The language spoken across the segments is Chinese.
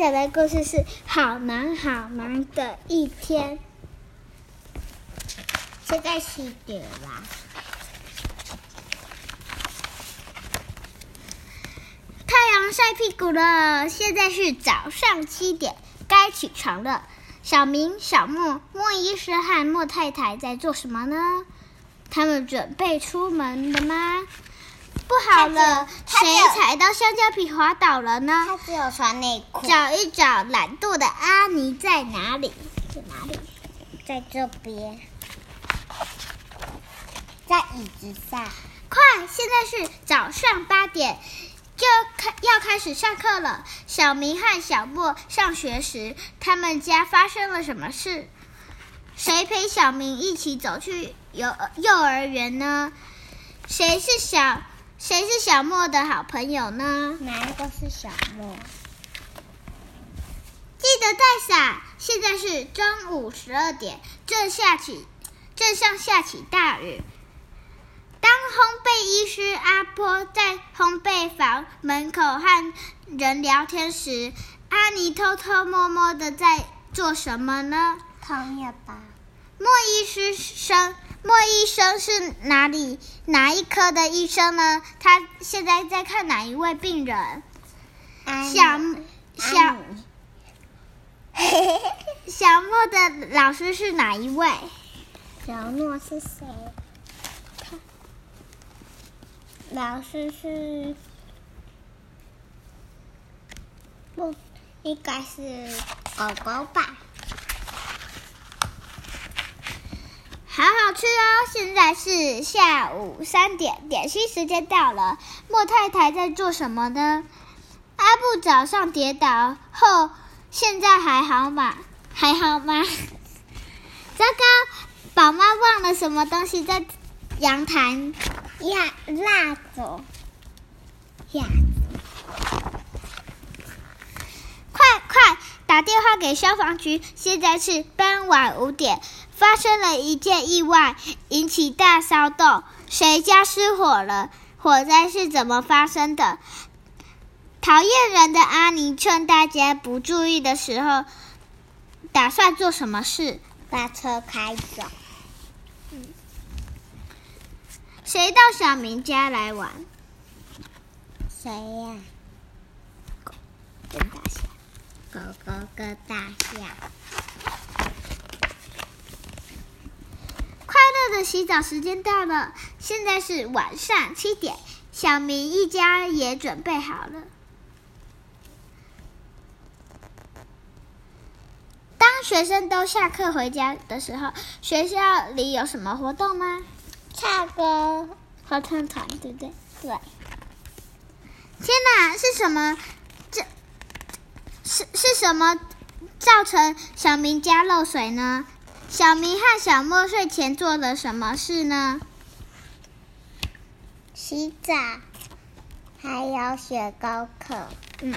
讲的故事是好忙好忙的一天。现在七点啦。太阳晒屁股了，现在是早上七点，该起床了。小明、小莫、莫医师和莫太太在做什么呢？他们准备出门了吗？不好了，谁踩到香蕉皮滑倒了呢？他只有穿内裤。找一找懒惰的阿尼在哪里？在哪里？在这边，在椅子上。快，现在是早上八点。就开要开始上课了。小明和小莫上学时，他们家发生了什么事？谁陪小明一起走去幼幼儿园呢？谁是小谁是小莫的好朋友呢？哪一个是小莫？记得带伞。现在是中午十二点，正下起正像下起大雨。当烘焙医师阿波在烘焙房门口和人聊天时，阿尼偷偷摸摸的在做什么呢？烤面包。莫医师生，莫医生是哪里哪一科的医生呢？他现在在看哪一位病人？小小 小莫的老师是哪一位？小诺是谁？老师是不应该是狗狗吧？好好吃哦！现在是下午三点，点心时间到了。莫太太在做什么呢？阿布早上跌倒后，现在还好吗？还好吗？糟糕，宝妈忘了什么东西在阳台。呀，蜡烛，呀！快快打电话给消防局！现在是傍晚五点，发生了一件意外，引起大骚动。谁家失火了？火灾是怎么发生的？讨厌人的阿尼趁大家不注意的时候，打算做什么事？把车开走。谁到小明家来玩？谁呀？狗跟大象，狗狗跟大象。洗澡时间到了，现在是晚上七点，小明一家也准备好了。当学生都下课回家的时候，学校里有什么活动吗？唱歌合唱团，对不对？对。天哪，是什么？这，是是什么造成小明家漏水呢？小明和小莫睡前做了什么事呢？洗澡，还有写功课。嗯。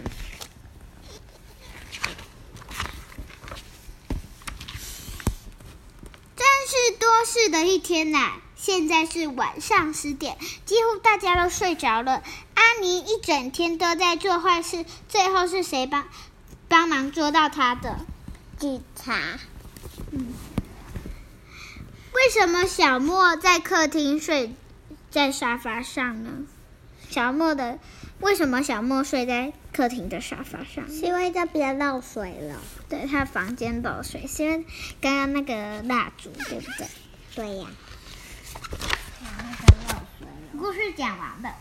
真是多事的一天呐！现在是晚上十点，几乎大家都睡着了。阿尼一整天都在做坏事，最后是谁帮帮忙捉到他的？警察。嗯。为什么小莫在客厅睡在沙发上呢？小莫的为什么小莫睡在客厅的沙发上？是因为这边漏水了。对他房间漏水，是因为刚刚那个蜡烛，对不对？对呀。故事讲完了。